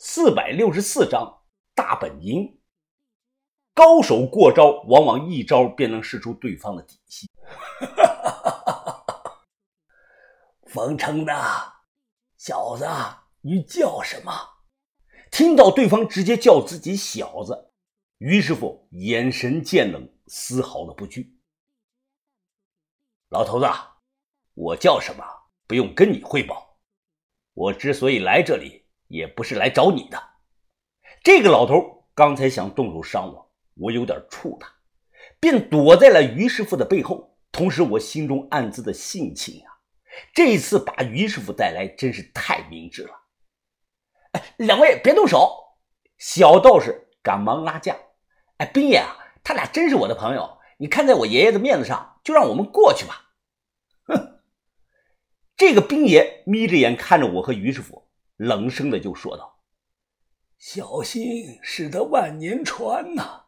四百六十四章大本营。高手过招，往往一招便能试出对方的底细。冯成的小子，你叫什么？听到对方直接叫自己小子，于师傅眼神渐冷，丝毫的不惧。老头子，我叫什么？不用跟你汇报。我之所以来这里。也不是来找你的。这个老头刚才想动手伤我，我有点怵他，便躲在了于师傅的背后。同时，我心中暗自的性情啊，这一次把于师傅带来真是太明智了。哎，两位别动手！小道士赶忙拉架。哎，兵爷啊，他俩真是我的朋友，你看在我爷爷的面子上，就让我们过去吧。哼！这个兵爷眯着眼看着我和于师傅。冷声的就说道：“小心驶得万年船呐，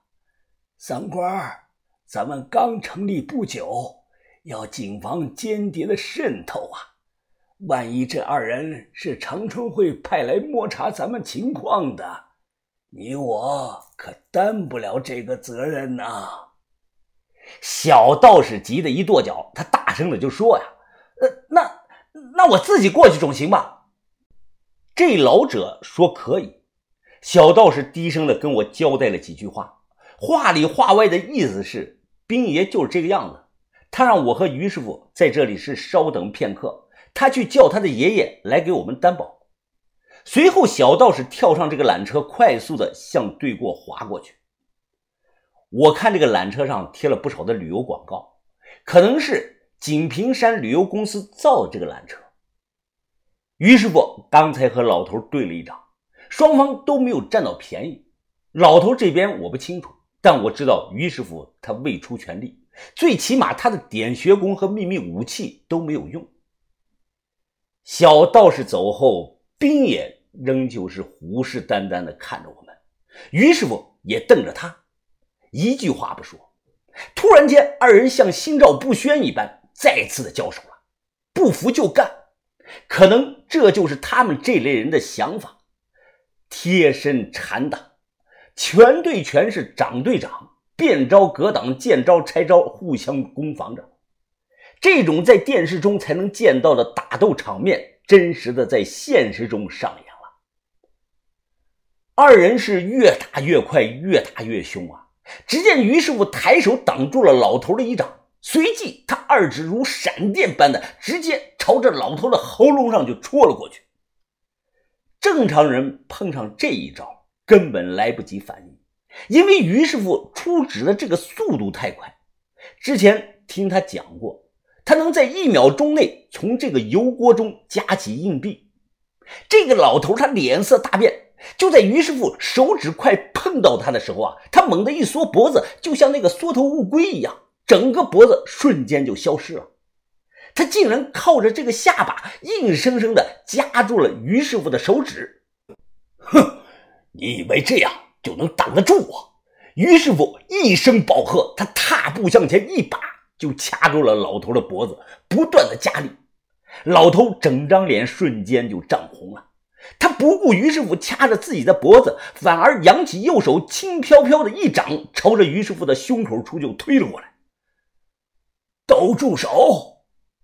三官咱们刚成立不久，要谨防间谍的渗透啊！万一这二人是长春会派来摸查咱们情况的，你我可担不了这个责任呐！”小道士急得一跺脚，他大声的就说：“呀，呃，那那我自己过去总行吧？”这老者说：“可以。”小道士低声的跟我交代了几句话，话里话外的意思是，兵爷就是这个样子。他让我和于师傅在这里是稍等片刻，他去叫他的爷爷来给我们担保。随后，小道士跳上这个缆车，快速的向对过滑过去。我看这个缆车上贴了不少的旅游广告，可能是锦屏山旅游公司造的这个缆车。于师傅刚才和老头对了一掌，双方都没有占到便宜。老头这边我不清楚，但我知道于师傅他未出全力，最起码他的点穴功和秘密武器都没有用。小道士走后，兵爷仍旧是虎视眈眈地看着我们，于师傅也瞪着他，一句话不说。突然间，二人像心照不宣一般，再次的交手了，不服就干。可能这就是他们这类人的想法，贴身缠打，拳对拳是掌对掌，变招格挡，见招拆招，互相攻防着。这种在电视中才能见到的打斗场面，真实的在现实中上演了。二人是越打越快，越打越凶啊！只见于师傅抬手挡住了老头的一掌。随即，他二指如闪电般的直接朝着老头的喉咙上就戳了过去。正常人碰上这一招，根本来不及反应，因为于师傅出指的这个速度太快。之前听他讲过，他能在一秒钟内从这个油锅中夹起硬币。这个老头他脸色大变，就在于师傅手指快碰到他的时候啊，他猛地一缩脖子，就像那个缩头乌龟一样。整个脖子瞬间就消失了，他竟然靠着这个下巴，硬生生的夹住了于师傅的手指。哼，你以为这样就能挡得住我？于师傅一声暴喝，他踏步向前，一把就掐住了老头的脖子，不断的加力。老头整张脸瞬间就涨红了，他不顾于师傅掐着自己的脖子，反而扬起右手，轻飘飘的一掌朝着于师傅的胸口处就推了过来。都住手！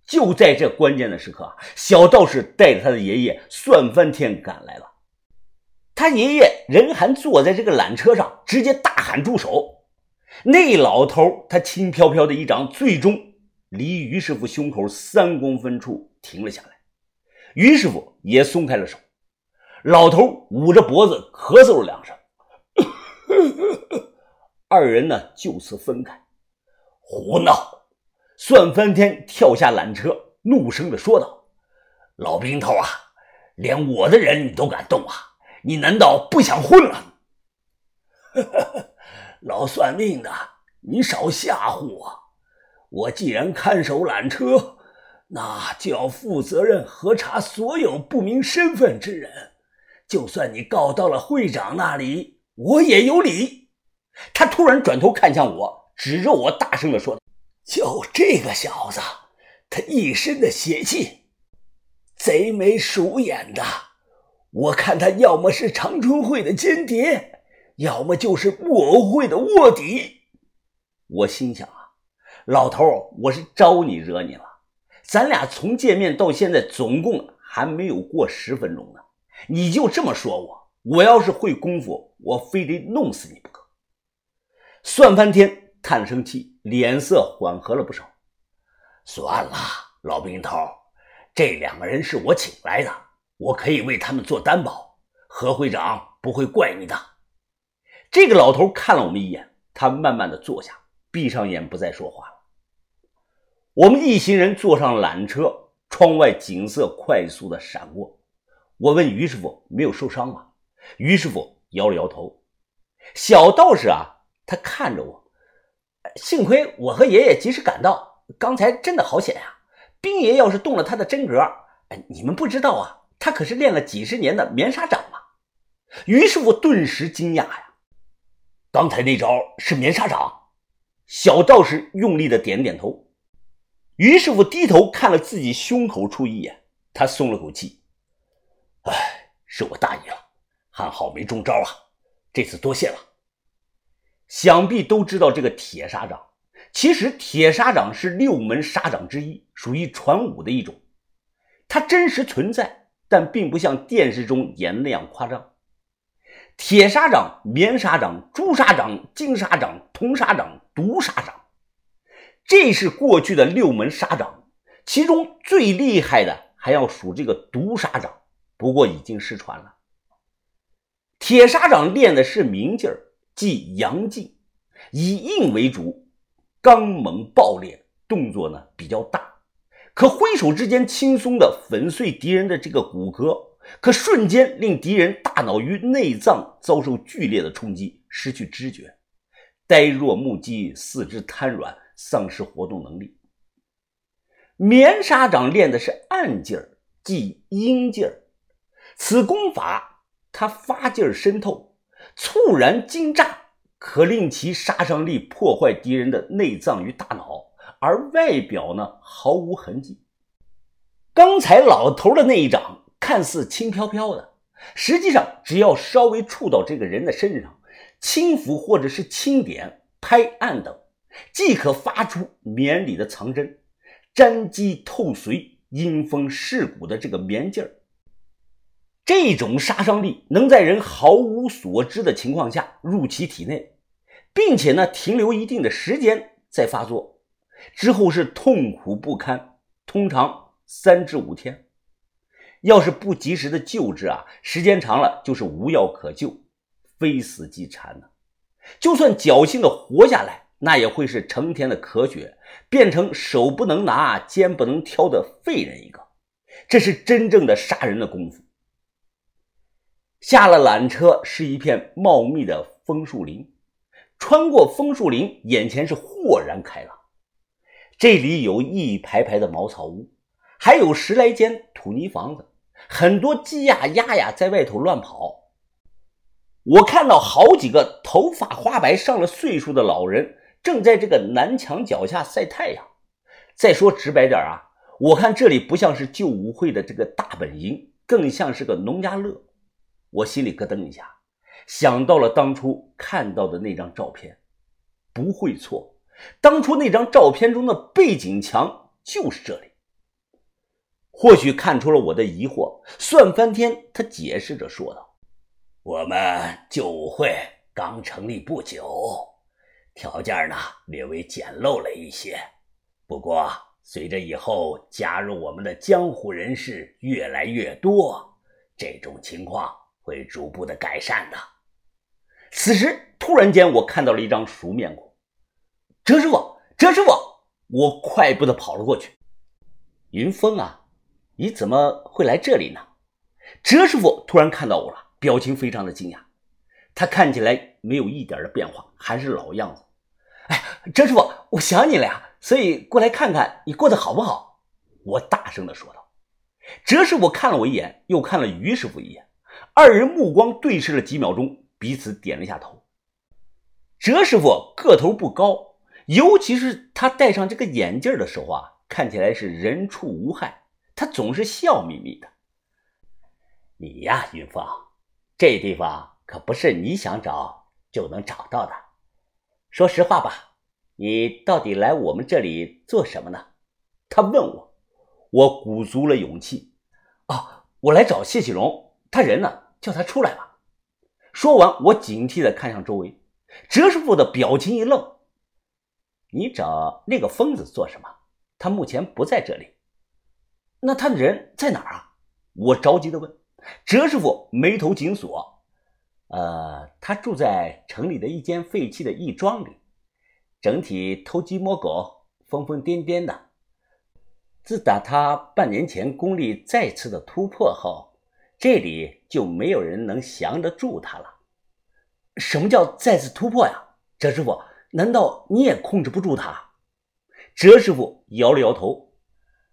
就在这关键的时刻，小道士带着他的爷爷算翻天赶来了。他爷爷人还坐在这个缆车上，直接大喊住手！那老头他轻飘飘的一掌，最终离于师傅胸口三公分处停了下来。于师傅也松开了手，老头捂着脖子咳嗽了两声，二人呢就此分开。胡闹！算翻天跳下缆车，怒声的说道：“老兵头啊，连我的人你都敢动啊？你难道不想混了？”老算命的，你少吓唬我！我既然看守缆车，那就要负责任核查所有不明身份之人。就算你告到了会长那里，我也有理。他突然转头看向我，指着我，大声的说道。就这个小子，他一身的邪气，贼眉鼠眼的，我看他要么是长春会的间谍，要么就是木偶会的卧底。我心想啊，老头，我是招你惹你了？咱俩从见面到现在，总共还没有过十分钟呢，你就这么说我？我要是会功夫，我非得弄死你不可。算翻天叹了声气，脸色缓和了不少。算了，老兵头，这两个人是我请来的。我可以为他们做担保，何会长不会怪你的。这个老头看了我们一眼，他慢慢的坐下，闭上眼，不再说话了。我们一行人坐上缆车，窗外景色快速的闪过。我问于师傅：“没有受伤吗？”于师傅摇了摇头。小道士啊，他看着我，幸亏我和爷爷及时赶到，刚才真的好险呀！兵爷要是动了他的真格，哎，你们不知道啊。他可是练了几十年的棉沙掌啊！于师傅顿时惊讶呀，刚才那招是棉沙掌？小道士用力的点点头。于师傅低头看了自己胸口处一眼，他松了口气：“哎，是我大意了，还好没中招啊！这次多谢了。”想必都知道这个铁砂掌，其实铁砂掌是六门砂掌之一，属于传武的一种，它真实存在。但并不像电视中演的那样夸张。铁砂掌、棉砂掌、朱砂掌、金砂掌、铜砂掌、毒砂掌，这是过去的六门砂掌。其中最厉害的还要数这个毒砂掌，不过已经失传了。铁砂掌练的是明劲儿，即阳劲，以硬为主，刚猛暴烈，动作呢比较大。可挥手之间，轻松的粉碎敌人的这个骨骼，可瞬间令敌人大脑与内脏遭受剧烈的冲击，失去知觉，呆若木鸡，四肢瘫软，丧失活动能力。棉砂掌练的是暗劲儿，即阴劲儿。此功法它发劲儿深透，猝然惊炸，可令其杀伤力破坏敌人的内脏与大脑。而外表呢毫无痕迹。刚才老头的那一掌看似轻飘飘的，实际上只要稍微触到这个人的身上，轻抚或者是轻点、拍按等，即可发出绵里的藏针，沾肌透髓、阴风蚀骨的这个绵劲儿。这种杀伤力能在人毫无所知的情况下入其体内，并且呢停留一定的时间再发作。之后是痛苦不堪，通常三至五天。要是不及时的救治啊，时间长了就是无药可救，非死即残呢。就算侥幸的活下来，那也会是成天的咳血，变成手不能拿、肩不能挑的废人一个。这是真正的杀人的功夫。下了缆车是一片茂密的枫树林，穿过枫树林，眼前是豁然开朗。这里有一排排的茅草屋，还有十来间土泥房子，很多鸡呀鸭呀在外头乱跑。我看到好几个头发花白、上了岁数的老人，正在这个南墙脚下晒太阳。再说直白点啊，我看这里不像是旧舞会的这个大本营，更像是个农家乐。我心里咯噔一下，想到了当初看到的那张照片，不会错。当初那张照片中的背景墙就是这里。或许看出了我的疑惑，算翻天，他解释着说道：“我们旧舞会刚成立不久，条件呢略微简陋了一些。不过，随着以后加入我们的江湖人士越来越多，这种情况会逐步的改善的。”此时，突然间，我看到了一张熟面孔。哲师傅，哲师傅，我快步的跑了过去。云峰啊，你怎么会来这里呢？哲师傅突然看到我了，表情非常的惊讶。他看起来没有一点的变化，还是老样子。哎，哲师傅，我想你了呀，所以过来看看你过得好不好。我大声的说道。哲师傅看了我一眼，又看了于师傅一眼，二人目光对视了几秒钟，彼此点了一下头。哲师傅个头不高。尤其是他戴上这个眼镜的时候啊，看起来是人畜无害。他总是笑眯眯的。你呀，云凤，这地方可不是你想找就能找到的。说实话吧，你到底来我们这里做什么呢？他问我，我鼓足了勇气。啊，我来找谢启荣，他人呢？叫他出来吧。说完，我警惕地看向周围。哲师傅的表情一愣：“你找那个疯子做什么？他目前不在这里。那他的人在哪儿啊？”我着急地问。哲师傅眉头紧锁：“呃，他住在城里的一间废弃的义庄里，整体偷鸡摸狗，疯疯癫癫的。自打他半年前功力再次的突破后。”这里就没有人能降得住他了。什么叫再次突破呀？哲师傅，难道你也控制不住他？哲师傅摇了摇头。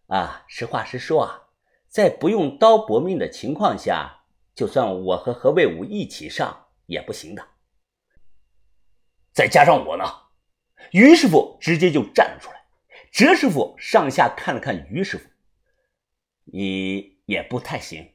啊，实话实说啊，在不用刀搏命的情况下，就算我和何卫武一起上也不行的。再加上我呢？于师傅直接就站了出来。哲师傅上下看了看于师傅，你也不太行。